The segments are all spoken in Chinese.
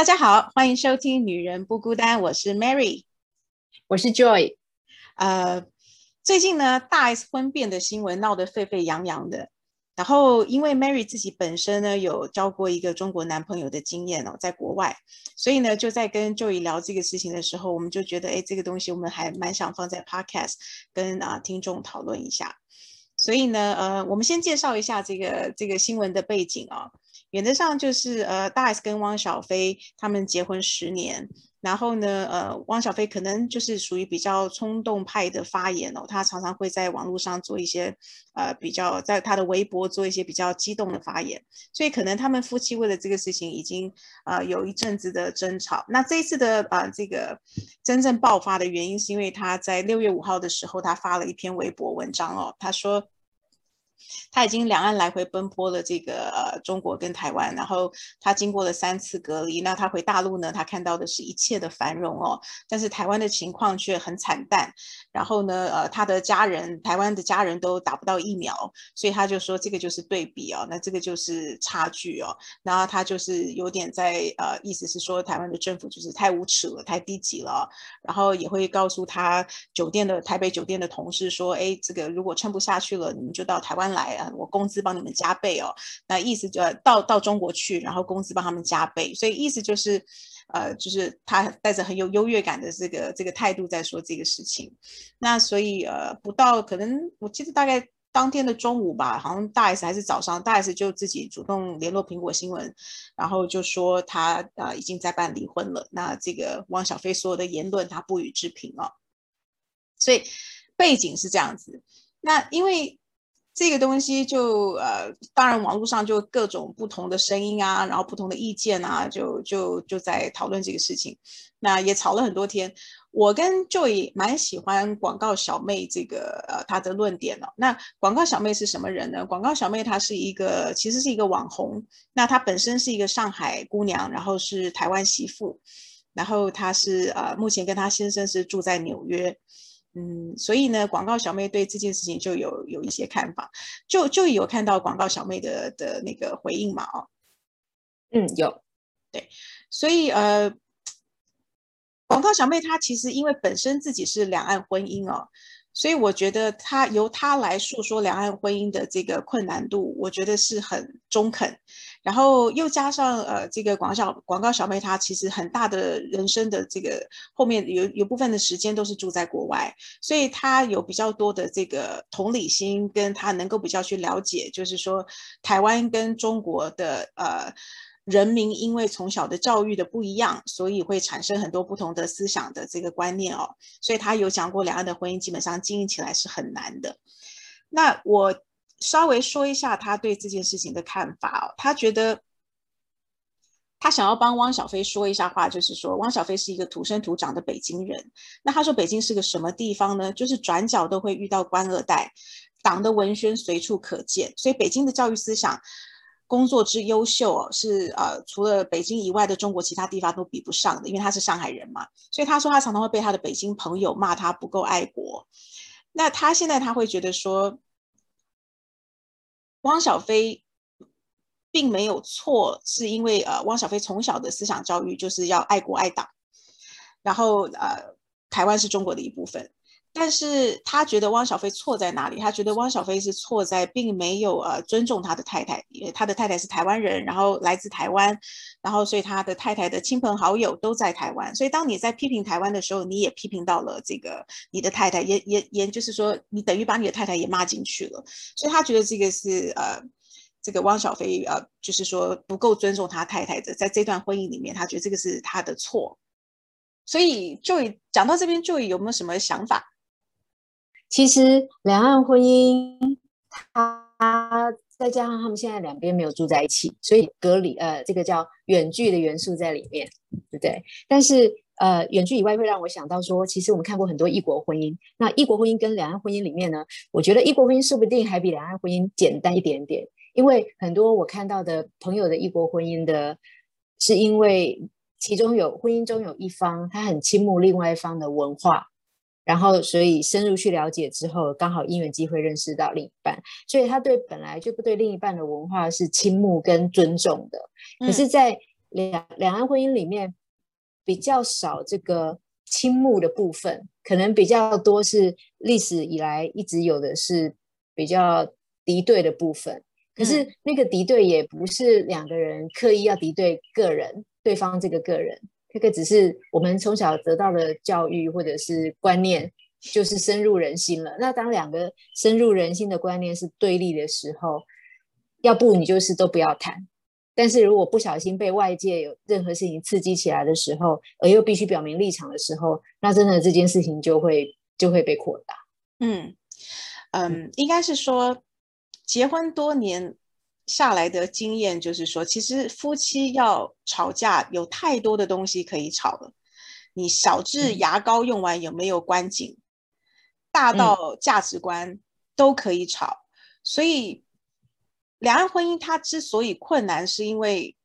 大家好，欢迎收听《女人不孤单》，我是 Mary，我是 Joy。呃，最近呢，大 S 婚变的新闻闹得沸沸扬扬的。然后，因为 Mary 自己本身呢有交过一个中国男朋友的经验哦，在国外，所以呢就在跟 Joey 聊这个事情的时候，我们就觉得，哎，这个东西我们还蛮想放在 Podcast 跟啊听众讨论一下。所以呢，呃，我们先介绍一下这个这个新闻的背景哦。原则上就是，呃，大 S 跟汪小菲他们结婚十年。然后呢，呃，汪小菲可能就是属于比较冲动派的发言哦，他常常会在网络上做一些，呃，比较在他的微博做一些比较激动的发言，所以可能他们夫妻为了这个事情已经呃有一阵子的争吵。那这一次的呃这个真正爆发的原因，是因为他在六月五号的时候，他发了一篇微博文章哦，他说。他已经两岸来回奔波了，这个呃中国跟台湾，然后他经过了三次隔离，那他回大陆呢，他看到的是一切的繁荣哦，但是台湾的情况却很惨淡。然后呢，呃，他的家人，台湾的家人都打不到疫苗，所以他就说这个就是对比哦，那这个就是差距哦。然后他就是有点在呃，意思是说台湾的政府就是太无耻了，太低级了。然后也会告诉他酒店的台北酒店的同事说，哎，这个如果撑不下去了，你们就到台湾。来啊！我工资帮你们加倍哦。那意思就到到中国去，然后工资帮他们加倍。所以意思就是，呃，就是他带着很有优越感的这个这个态度在说这个事情。那所以呃，不到可能我记得大概当天的中午吧，好像大 S 还是早上，大 S 就自己主动联络苹果新闻，然后就说他呃已经在办离婚了。那这个汪小菲所有的言论他不予置评哦。所以背景是这样子。那因为。这个东西就呃，当然网络上就各种不同的声音啊，然后不同的意见啊，就就就在讨论这个事情，那也吵了很多天。我跟 Joy 蛮喜欢广告小妹这个呃她的论点哦。那广告小妹是什么人呢？广告小妹她是一个其实是一个网红，那她本身是一个上海姑娘，然后是台湾媳妇，然后她是呃目前跟她先生是住在纽约。嗯，所以呢，广告小妹对这件事情就有有一些看法，就就有看到广告小妹的的那个回应嘛，哦，嗯，有，对，所以呃，广告小妹她其实因为本身自己是两岸婚姻哦。所以我觉得她由她来诉说两岸婚姻的这个困难度，我觉得是很中肯。然后又加上呃，这个广小广告小妹，她其实很大的人生的这个后面有有部分的时间都是住在国外，所以她有比较多的这个同理心，跟她能够比较去了解，就是说台湾跟中国的呃。人民因为从小的教育的不一样，所以会产生很多不同的思想的这个观念哦。所以他有讲过，两岸的婚姻基本上经营起来是很难的。那我稍微说一下他对这件事情的看法哦。他觉得他想要帮汪小菲说一下话，就是说汪小菲是一个土生土长的北京人。那他说北京是个什么地方呢？就是转角都会遇到官二代，党的文宣随处可见，所以北京的教育思想。工作之优秀哦，是呃，除了北京以外的中国其他地方都比不上的，因为他是上海人嘛，所以他说他常常会被他的北京朋友骂他不够爱国。那他现在他会觉得说，汪小菲并没有错，是因为呃，汪小菲从小的思想教育就是要爱国爱党，然后呃，台湾是中国的一部分。但是他觉得汪小菲错在哪里？他觉得汪小菲是错在并没有呃尊重他的太太，因为他的太太是台湾人，然后来自台湾，然后所以他的太太的亲朋好友都在台湾，所以当你在批评台湾的时候，你也批评到了这个你的太太，也也也就是说你等于把你的太太也骂进去了，所以他觉得这个是呃这个汪小菲呃就是说不够尊重他太太的，在这段婚姻里面，他觉得这个是他的错，所以就讲到这边，就有没有什么想法？其实两岸婚姻，它再加上他们现在两边没有住在一起，所以隔离呃，这个叫远距的元素在里面，对不对？但是呃，远距以外会让我想到说，其实我们看过很多异国婚姻，那异国婚姻跟两岸婚姻里面呢，我觉得异国婚姻说不定还比两岸婚姻简单一点点，因为很多我看到的朋友的异国婚姻的，是因为其中有婚姻中有一方他很倾慕另外一方的文化。然后，所以深入去了解之后，刚好因缘机会认识到另一半，所以他对本来就不对另一半的文化是倾慕跟尊重的。可是，在两两岸婚姻里面比较少这个倾慕的部分，可能比较多是历史以来一直有的是比较敌对的部分。可是那个敌对也不是两个人刻意要敌对个人，对方这个个人，这个只是我们从小得到的教育或者是观念，就是深入人心了。那当两个深入人心的观念是对立的时候，要不你就是都不要谈。但是如果不小心被外界有任何事情刺激起来的时候，而又必须表明立场的时候，那真的这件事情就会就会被扩大。嗯嗯，应该是说。结婚多年下来的经验就是说，其实夫妻要吵架有太多的东西可以吵了。你小至牙膏用完有没有关紧，大到价值观都可以吵。所以，两岸婚姻它之所以困难，是因为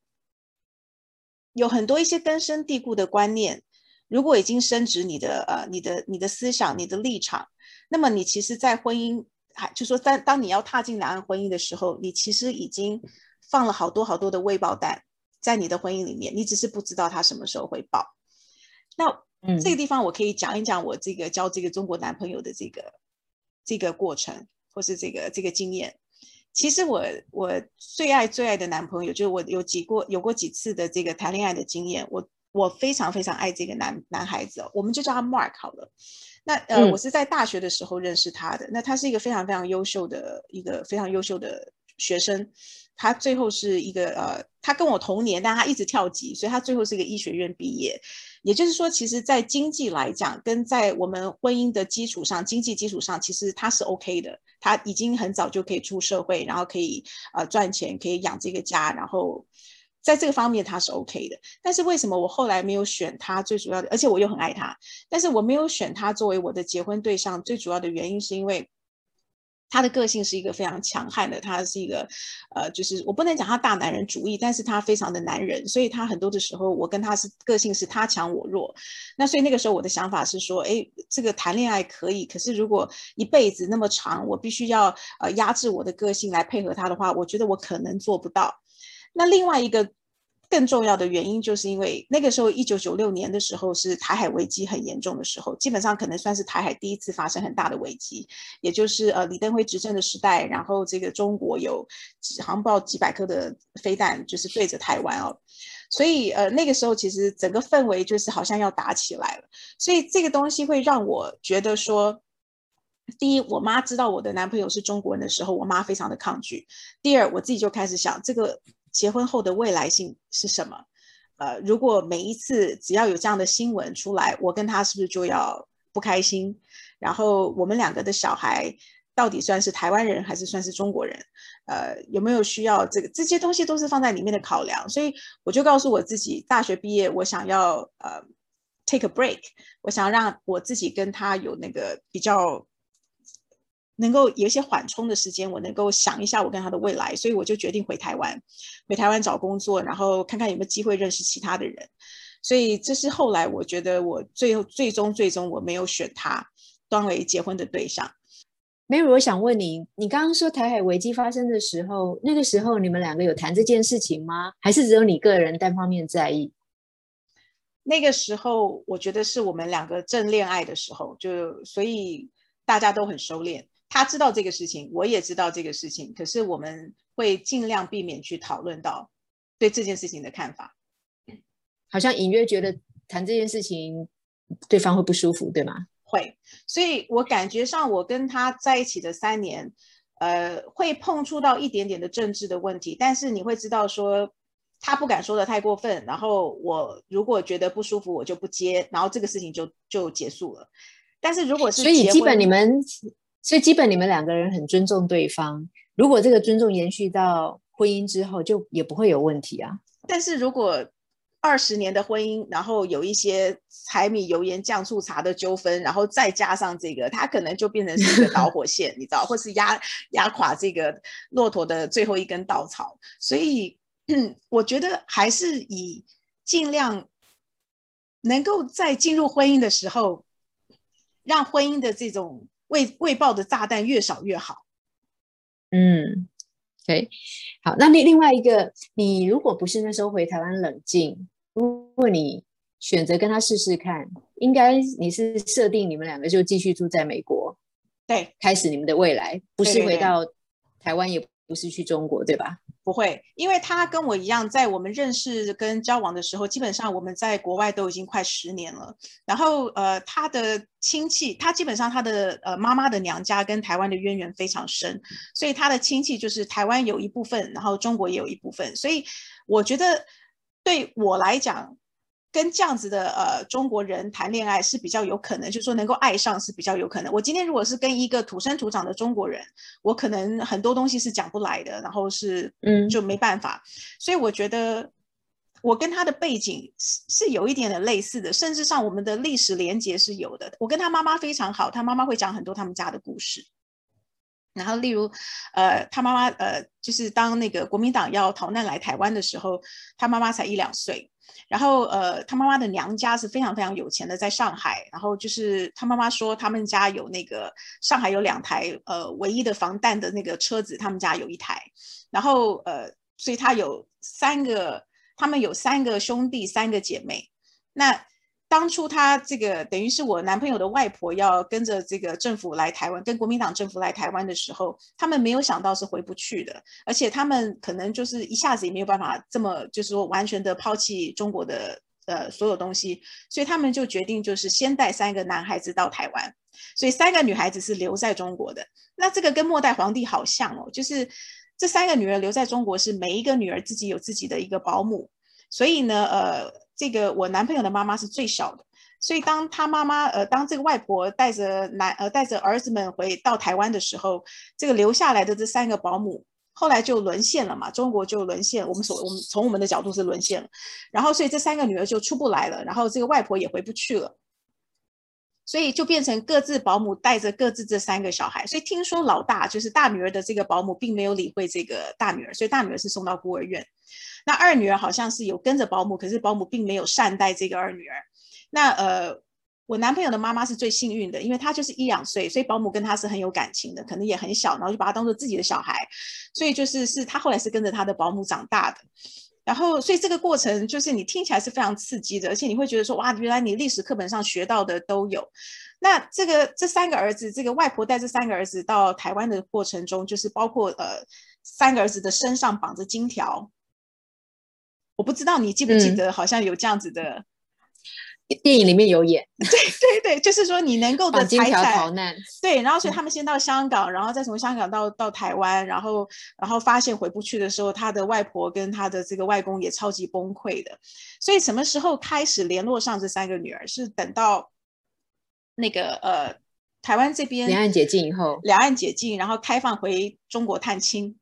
有很多一些根深蒂固的观念，如果已经深植你的呃你的你的思想、你的立场，那么你其实，在婚姻。还就说，当当你要踏进两岸婚姻的时候，你其实已经放了好多好多的未爆弹在你的婚姻里面，你只是不知道它什么时候会爆。那这个地方我可以讲一讲我这个交这个中国男朋友的这个这个过程，或是这个这个经验。其实我我最爱最爱的男朋友，就是我有几过有过几次的这个谈恋爱的经验，我我非常非常爱这个男男孩子，我们就叫他 Mark 好了。那呃，我是在大学的时候认识他的。那他是一个非常非常优秀的一个非常优秀的学生，他最后是一个呃，他跟我同年，但他一直跳级，所以他最后是一个医学院毕业。也就是说，其实，在经济来讲，跟在我们婚姻的基础上，经济基础上，其实他是 OK 的。他已经很早就可以出社会，然后可以呃赚钱，可以养这个家，然后。在这个方面他是 OK 的，但是为什么我后来没有选他？最主要的，而且我又很爱他，但是我没有选他作为我的结婚对象。最主要的原因是因为他的个性是一个非常强悍的，他是一个呃，就是我不能讲他大男人主义，但是他非常的男人，所以他很多的时候我跟他是个性是他强我弱。那所以那个时候我的想法是说，哎，这个谈恋爱可以，可是如果一辈子那么长，我必须要呃压制我的个性来配合他的话，我觉得我可能做不到。那另外一个更重要的原因，就是因为那个时候一九九六年的时候是台海危机很严重的时候，基本上可能算是台海第一次发生很大的危机，也就是呃李登辉执政的时代，然后这个中国有几航爆几百颗的飞弹，就是对着台湾哦，所以呃那个时候其实整个氛围就是好像要打起来了，所以这个东西会让我觉得说，第一，我妈知道我的男朋友是中国人的时候，我妈非常的抗拒；第二，我自己就开始想这个。结婚后的未来性是什么？呃，如果每一次只要有这样的新闻出来，我跟他是不是就要不开心？然后我们两个的小孩到底算是台湾人还是算是中国人？呃，有没有需要这个？这些东西都是放在里面的考量。所以我就告诉我自己，大学毕业我想要呃 take a break，我想让我自己跟他有那个比较。能够有一些缓冲的时间，我能够想一下我跟他的未来，所以我就决定回台湾，回台湾找工作，然后看看有没有机会认识其他的人。所以这是后来我觉得我最后最终最终我没有选他当为结婚的对象。Mary，我想问你，你刚刚说台海危机发生的时候，那个时候你们两个有谈这件事情吗？还是只有你个人单方面在意？那个时候我觉得是我们两个正恋爱的时候，就所以大家都很收敛。他知道这个事情，我也知道这个事情，可是我们会尽量避免去讨论到对这件事情的看法。好像隐约觉得谈这件事情，对方会不舒服，对吗？会，所以我感觉上我跟他在一起的三年，呃，会碰触到一点点的政治的问题，但是你会知道说他不敢说的太过分，然后我如果觉得不舒服，我就不接，然后这个事情就就结束了。但是如果是所以基本你们。所以基本你们两个人很尊重对方，如果这个尊重延续到婚姻之后，就也不会有问题啊。但是如果二十年的婚姻，然后有一些柴米油盐酱醋茶的纠纷，然后再加上这个，它可能就变成是一个导火线，你知道，或是压压垮这个骆驼的最后一根稻草。所以 我觉得还是以尽量能够在进入婚姻的时候，让婚姻的这种。未未爆的炸弹越少越好。嗯，对，好，那另另外一个，你如果不是那时候回台湾冷静，如果你选择跟他试试看，应该你是设定你们两个就继续住在美国，对，开始你们的未来，不是回到台湾，也不是去中国，对吧？不会，因为他跟我一样，在我们认识跟交往的时候，基本上我们在国外都已经快十年了。然后呃，他的亲戚，他基本上他的呃妈妈的娘家跟台湾的渊源非常深，所以他的亲戚就是台湾有一部分，然后中国也有一部分。所以我觉得对我来讲，跟这样子的呃中国人谈恋爱是比较有可能，就是说能够爱上是比较有可能。我今天如果是跟一个土生土长的中国人，我可能很多东西是讲不来的，然后是嗯就没办法。所以我觉得我跟他的背景是是有一点点类似的，甚至上我们的历史连结是有的。我跟他妈妈非常好，他妈妈会讲很多他们家的故事。然后，例如，呃，他妈妈，呃，就是当那个国民党要逃难来台湾的时候，他妈妈才一两岁。然后，呃，他妈妈的娘家是非常非常有钱的，在上海。然后就是他妈妈说，他们家有那个上海有两台，呃，唯一的防弹的那个车子，他们家有一台。然后，呃，所以他有三个，他们有三个兄弟，三个姐妹。那当初他这个等于是我男朋友的外婆要跟着这个政府来台湾，跟国民党政府来台湾的时候，他们没有想到是回不去的，而且他们可能就是一下子也没有办法这么就是说完全的抛弃中国的呃所有东西，所以他们就决定就是先带三个男孩子到台湾，所以三个女孩子是留在中国的。那这个跟末代皇帝好像哦，就是这三个女儿留在中国是每一个女儿自己有自己的一个保姆，所以呢，呃。这个我男朋友的妈妈是最小的，所以当他妈妈呃，当这个外婆带着男呃带着儿子们回到台湾的时候，这个留下来的这三个保姆后来就沦陷了嘛，中国就沦陷，我们所我们从我们的角度是沦陷了，然后所以这三个女儿就出不来了，然后这个外婆也回不去了。所以就变成各自保姆带着各自这三个小孩，所以听说老大就是大女儿的这个保姆并没有理会这个大女儿，所以大女儿是送到孤儿院。那二女儿好像是有跟着保姆，可是保姆并没有善待这个二女儿。那呃，我男朋友的妈妈是最幸运的，因为她就是一两岁，所以保姆跟她是很有感情的，可能也很小，然后就把她当做自己的小孩，所以就是是她后来是跟着她的保姆长大的。然后，所以这个过程就是你听起来是非常刺激的，而且你会觉得说，哇，原来你历史课本上学到的都有。那这个这三个儿子，这个外婆带这三个儿子到台湾的过程中，就是包括呃三个儿子的身上绑着金条。我不知道你记不记得，好像有这样子的，电影里面有演，对对对，就是说你能够的财产逃难，对，然后所以他们先到香港，然后再从香港到到台湾，然后然后发现回不去的时候，他的外婆跟他的这个外公也超级崩溃的，所以什么时候开始联络上这三个女儿，是等到那个呃台湾这边两岸解禁以后，两岸解禁，然后开放回中国探亲，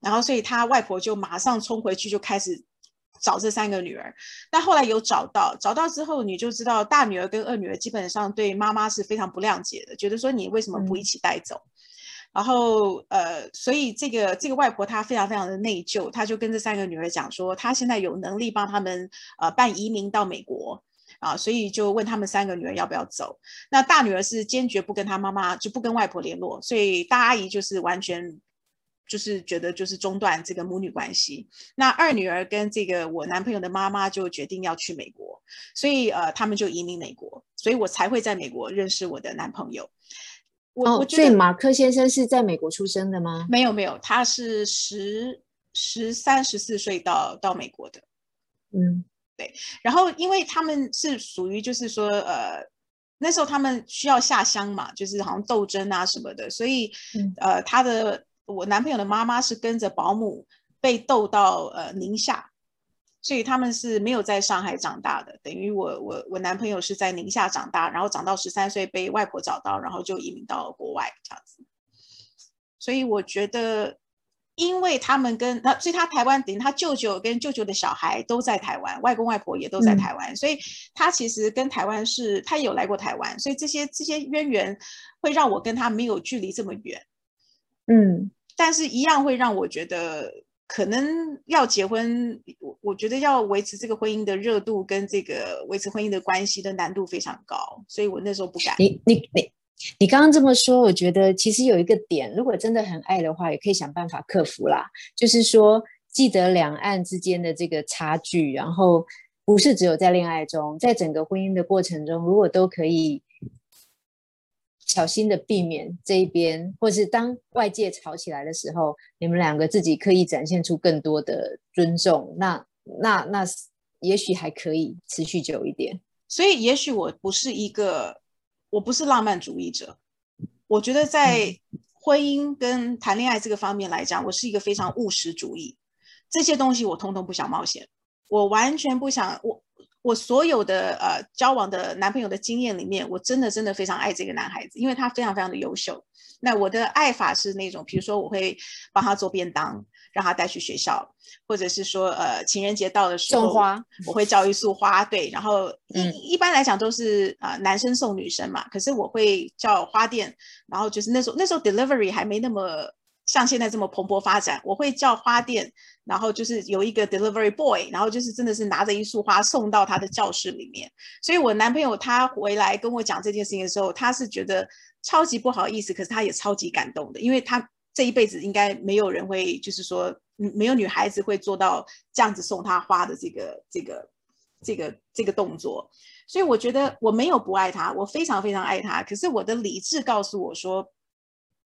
然后所以他外婆就马上冲回去就开始。找这三个女儿，但后来有找到，找到之后你就知道，大女儿跟二女儿基本上对妈妈是非常不谅解的，觉得说你为什么不一起带走？然后呃，所以这个这个外婆她非常非常的内疚，她就跟这三个女儿讲说，她现在有能力帮他们呃办移民到美国啊，所以就问他们三个女儿要不要走。那大女儿是坚决不跟她妈妈就不跟外婆联络，所以大阿姨就是完全。就是觉得就是中断这个母女关系，那二女儿跟这个我男朋友的妈妈就决定要去美国，所以呃他们就移民美国，所以我才会在美国认识我的男朋友。我我觉得，所以马克先生是在美国出生的吗？没有没有，他是十十三十四岁到到美国的。嗯，对。然后因为他们是属于就是说呃那时候他们需要下乡嘛，就是好像斗争啊什么的，所以呃他的。我男朋友的妈妈是跟着保姆被逗到呃宁夏，所以他们是没有在上海长大的。等于我我我男朋友是在宁夏长大，然后长到十三岁被外婆找到，然后就移民到国外这样子。所以我觉得，因为他们跟他，所以他台湾等于他舅舅跟舅舅的小孩都在台湾，外公外婆也都在台湾，所以他其实跟台湾是，他有来过台湾，所以这些这些渊源会让我跟他没有距离这么远。嗯。但是，一样会让我觉得，可能要结婚，我我觉得要维持这个婚姻的热度跟这个维持婚姻的关系的难度非常高，所以我那时候不敢。你你你你刚刚这么说，我觉得其实有一个点，如果真的很爱的话，也可以想办法克服啦。就是说，记得两岸之间的这个差距，然后不是只有在恋爱中，在整个婚姻的过程中，如果都可以小心的避免这一边，或是当外界吵起来的时候，你们两个自己刻意展现出更多的尊重，那那那也许还可以持续久一点。所以，也许我不是一个。我不是浪漫主义者，我觉得在婚姻跟谈恋爱这个方面来讲，我是一个非常务实主义。这些东西我通通不想冒险，我完全不想。我我所有的呃交往的男朋友的经验里面，我真的真的非常爱这个男孩子，因为他非常非常的优秀。那我的爱法是那种，比如说我会帮他做便当。让他带去学校，或者是说，呃，情人节到的时候送花，我会叫一束花。对，然后一一般来讲都是啊，男生送女生嘛。可是我会叫花店，然后就是那时候那时候 delivery 还没那么像现在这么蓬勃发展，我会叫花店，然后就是有一个 delivery boy，然后就是真的是拿着一束花送到他的教室里面。所以我男朋友他回来跟我讲这件事情的时候，他是觉得超级不好意思，可是他也超级感动的，因为他。这一辈子应该没有人会，就是说，没有女孩子会做到这样子送他花的这个、这个、这个、这个动作。所以我觉得我没有不爱他，我非常非常爱他。可是我的理智告诉我说，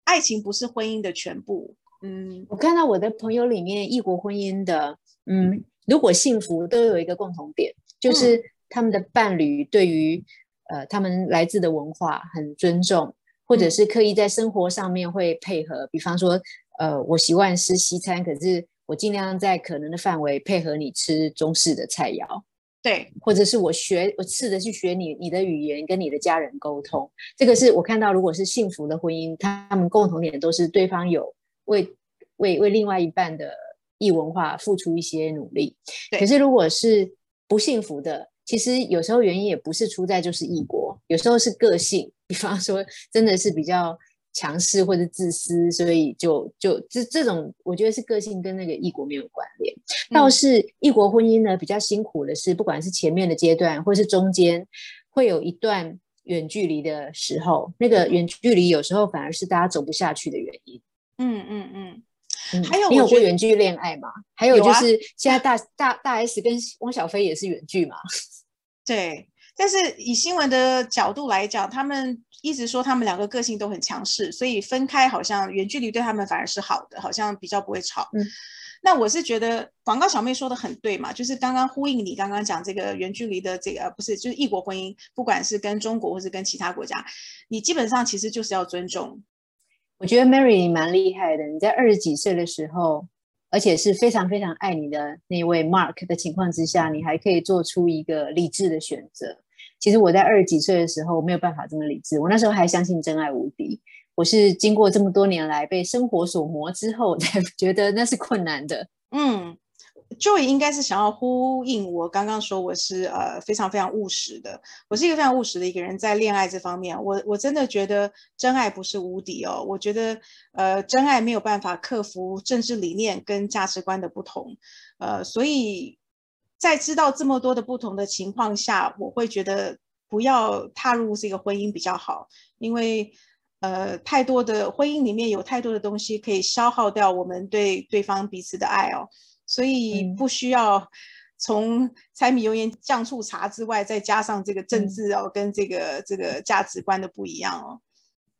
爱情不是婚姻的全部。嗯，我看到我的朋友里面异国婚姻的，嗯，如果幸福都有一个共同点，就是他们的伴侣对于呃他们来自的文化很尊重。或者是刻意在生活上面会配合，比方说，呃，我习惯吃西餐，可是我尽量在可能的范围配合你吃中式的菜肴，对，或者是我学，我试着去学你你的语言，跟你的家人沟通。这个是我看到，如果是幸福的婚姻，他们共同点都是对方有为为为另外一半的异文化付出一些努力。可是如果是不幸福的，其实有时候原因也不是出在就是异国，有时候是个性。比方说，真的是比较强势或者自私，所以就就这这种，我觉得是个性跟那个异国没有关联。倒是异国婚姻呢，比较辛苦的是，不管是前面的阶段，或是中间，会有一段远距离的时候，那个远距离有时候反而是大家走不下去的原因。嗯嗯嗯。还有你有过远距恋爱吗？还有就是现在大大大 S 跟汪小菲也是远距嘛？对。但是以新闻的角度来讲，他们一直说他们两个个性都很强势，所以分开好像远距离对他们反而是好的，好像比较不会吵。嗯，那我是觉得广告小妹说的很对嘛，就是刚刚呼应你刚刚讲这个远距离的这个不是就是异国婚姻，不管是跟中国或是跟其他国家，你基本上其实就是要尊重。我觉得 Mary 蛮厉害的，你在二十几岁的时候。而且是非常非常爱你的那位 Mark 的情况之下，你还可以做出一个理智的选择。其实我在二十几岁的时候没有办法这么理智，我那时候还相信真爱无敌。我是经过这么多年来被生活所磨之后，才觉得那是困难的。嗯。Joy 应该是想要呼应我刚刚说，我是呃非常非常务实的，我是一个非常务实的一个人，在恋爱这方面，我我真的觉得真爱不是无敌哦，我觉得呃真爱没有办法克服政治理念跟价值观的不同，呃，所以在知道这么多的不同的情况下，我会觉得不要踏入这个婚姻比较好，因为呃太多的婚姻里面有太多的东西可以消耗掉我们对对方彼此的爱哦。所以不需要从柴米油盐酱醋茶之外，再加上这个政治哦，跟这个这个价值观的不一样哦。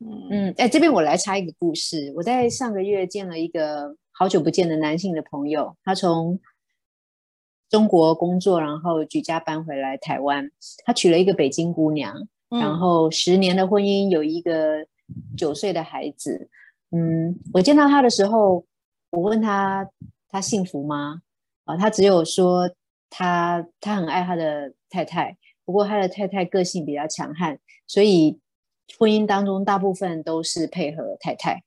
嗯嗯，哎，这边我来插一个故事。我在上个月见了一个好久不见的男性的朋友，他从中国工作，然后举家搬回来台湾。他娶了一个北京姑娘，然后十年的婚姻，有一个九岁的孩子。嗯，我见到他的时候，我问他。他幸福吗？啊，他只有说他他很爱他的太太，不过他的太太个性比较强悍，所以婚姻当中大部分都是配合太太。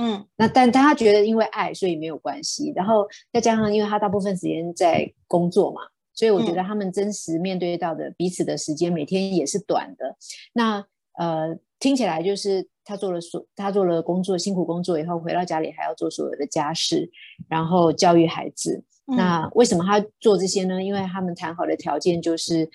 嗯，那但他觉得因为爱，所以没有关系。然后再加上因为他大部分时间在工作嘛，所以我觉得他们真实面对到的彼此的时间每天也是短的。那呃，听起来就是。他做了所，他做了工作，辛苦工作以后回到家里还要做所有的家事，然后教育孩子。那为什么他做这些呢？因为他们谈好的条件就是，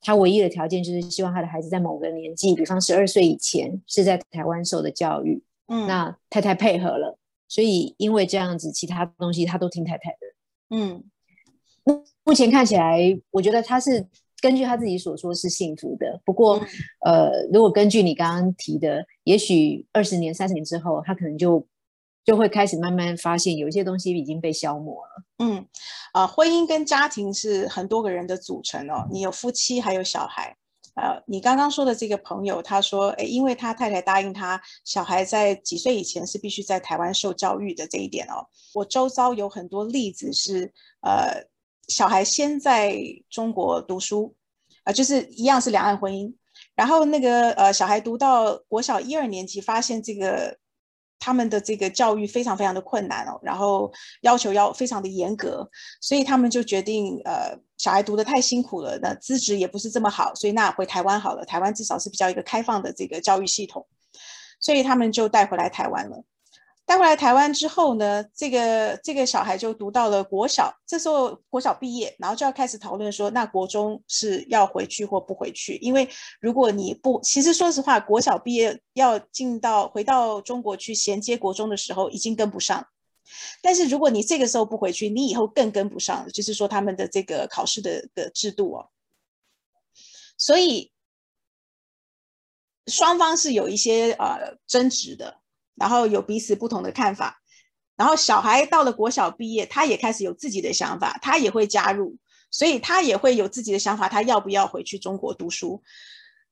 他唯一的条件就是希望他的孩子在某个年纪，比方十二岁以前是在台湾受的教育。嗯，那太太配合了，所以因为这样子，其他东西他都听太太的。嗯，目前看起来，我觉得他是根据他自己所说是幸福的。不过，呃，如果根据你刚刚提的，也许二十年、三十年之后，他可能就就会开始慢慢发现，有一些东西已经被消磨了。嗯，啊，婚姻跟家庭是很多个人的组成哦，你有夫妻，还有小孩。呃，你刚刚说的这个朋友，他说，诶，因为他太太答应他，小孩在几岁以前是必须在台湾受教育的这一点哦。我周遭有很多例子是，呃，小孩先在中国读书，啊，就是一样是两岸婚姻，然后那个呃，小孩读到国小一二年级，发现这个。他们的这个教育非常非常的困难哦，然后要求要非常的严格，所以他们就决定，呃，小孩读的太辛苦了，那资质也不是这么好，所以那回台湾好了，台湾至少是比较一个开放的这个教育系统，所以他们就带回来台湾了。带回来台湾之后呢，这个这个小孩就读到了国小，这时候国小毕业，然后就要开始讨论说，那国中是要回去或不回去？因为如果你不，其实说实话，国小毕业要进到回到中国去衔接国中的时候，已经跟不上。但是如果你这个时候不回去，你以后更跟不上，就是说他们的这个考试的的制度哦。所以双方是有一些呃争执的。然后有彼此不同的看法，然后小孩到了国小毕业，他也开始有自己的想法，他也会加入，所以他也会有自己的想法，他要不要回去中国读书？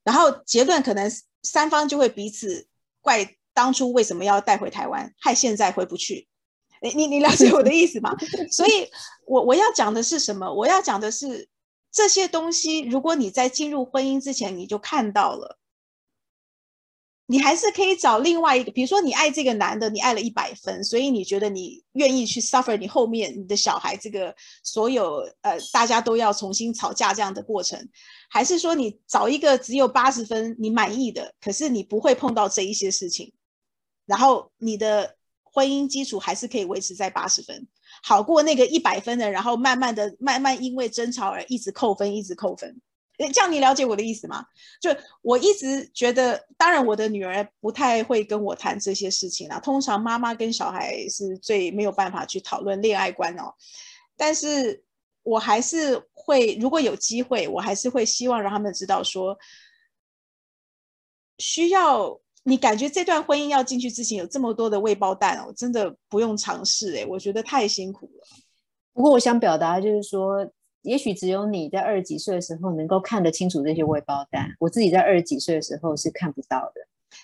然后结论可能三方就会彼此怪当初为什么要带回台湾，害现在回不去。你你你了解我的意思吗？所以我我要讲的是什么？我要讲的是这些东西，如果你在进入婚姻之前你就看到了。你还是可以找另外一个，比如说你爱这个男的，你爱了一百分，所以你觉得你愿意去 suffer 你后面你的小孩这个所有呃大家都要重新吵架这样的过程，还是说你找一个只有八十分你满意的，可是你不会碰到这一些事情，然后你的婚姻基础还是可以维持在八十分，好过那个一百分的，然后慢慢的慢慢因为争吵而一直扣分，一直扣分。这样你了解我的意思吗？就我一直觉得，当然我的女儿不太会跟我谈这些事情啊。通常妈妈跟小孩是最没有办法去讨论恋爱观哦。但是我还是会，如果有机会，我还是会希望让他们知道说，需要你感觉这段婚姻要进去之前有这么多的未爆弹哦，真的不用尝试哎，我觉得太辛苦了。不过我想表达就是说。也许只有你在二十几岁的时候能够看得清楚这些外包单，我自己在二十几岁的时候是看不到的。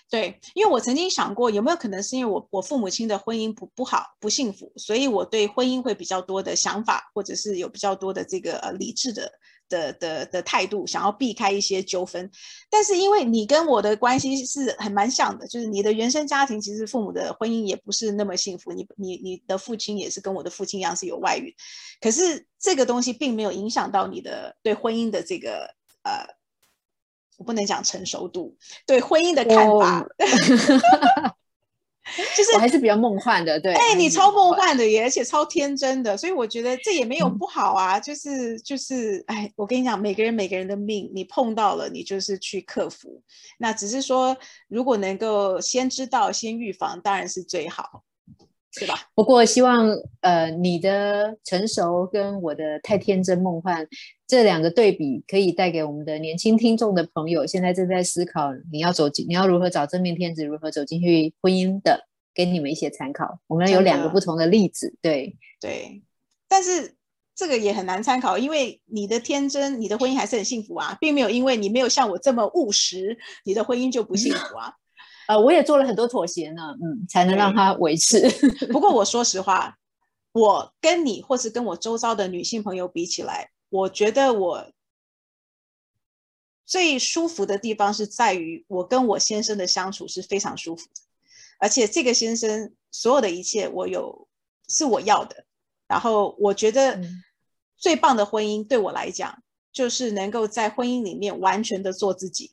对，因为我曾经想过，有没有可能是因为我我父母亲的婚姻不不好不幸福，所以我对婚姻会比较多的想法，或者是有比较多的这个呃理智的。的的的态度，想要避开一些纠纷，但是因为你跟我的关系是很蛮像的，就是你的原生家庭其实父母的婚姻也不是那么幸福，你你你的父亲也是跟我的父亲一样是有外遇，可是这个东西并没有影响到你的对婚姻的这个呃，我不能讲成熟度，对婚姻的看法。就是我还是比较梦幻的，对。哎，你超梦幻的，也而且超天真的，所以我觉得这也没有不好啊。就是就是，哎，我跟你讲，每个人每个人的命，你碰到了，你就是去克服。那只是说，如果能够先知道、先预防，当然是最好。是吧？不过希望呃，你的成熟跟我的太天真梦幻这两个对比，可以带给我们的年轻听众的朋友，现在正在思考你要走进，你要如何找真命天子，如何走进去婚姻的，给你们一些参考。我们有两个不同的例子，对对，但是这个也很难参考，因为你的天真，你的婚姻还是很幸福啊，并没有因为你没有像我这么务实，你的婚姻就不幸福啊。呃，我也做了很多妥协呢，嗯，才能让它维持。不过我说实话，我跟你或是跟我周遭的女性朋友比起来，我觉得我最舒服的地方是在于我跟我先生的相处是非常舒服的，而且这个先生所有的一切我有是我要的。然后我觉得最棒的婚姻对我来讲，就是能够在婚姻里面完全的做自己。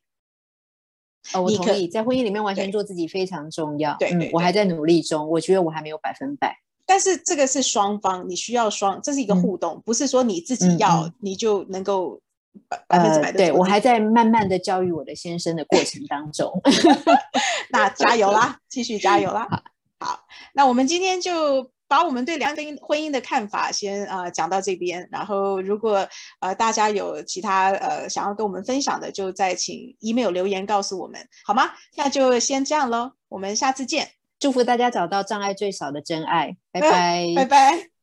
哦，我同意，在婚姻里面完全做自己非常重要。对，我还在努力中，我觉得我还没有百分百。但是这个是双方，你需要双，这是一个互动，不是说你自己要你就能够呃，对我还在慢慢的教育我的先生的过程当中。那加油啦，继续加油啦！好，那我们今天就把我们对两岸婚姻的看法先呃讲到这边。然后如果呃大家有其他呃想要跟我们分享的，就再请 email 留言告诉我们，好吗？那就先这样喽，我们下次见。祝福大家找到障碍最少的真爱，拜拜，拜拜。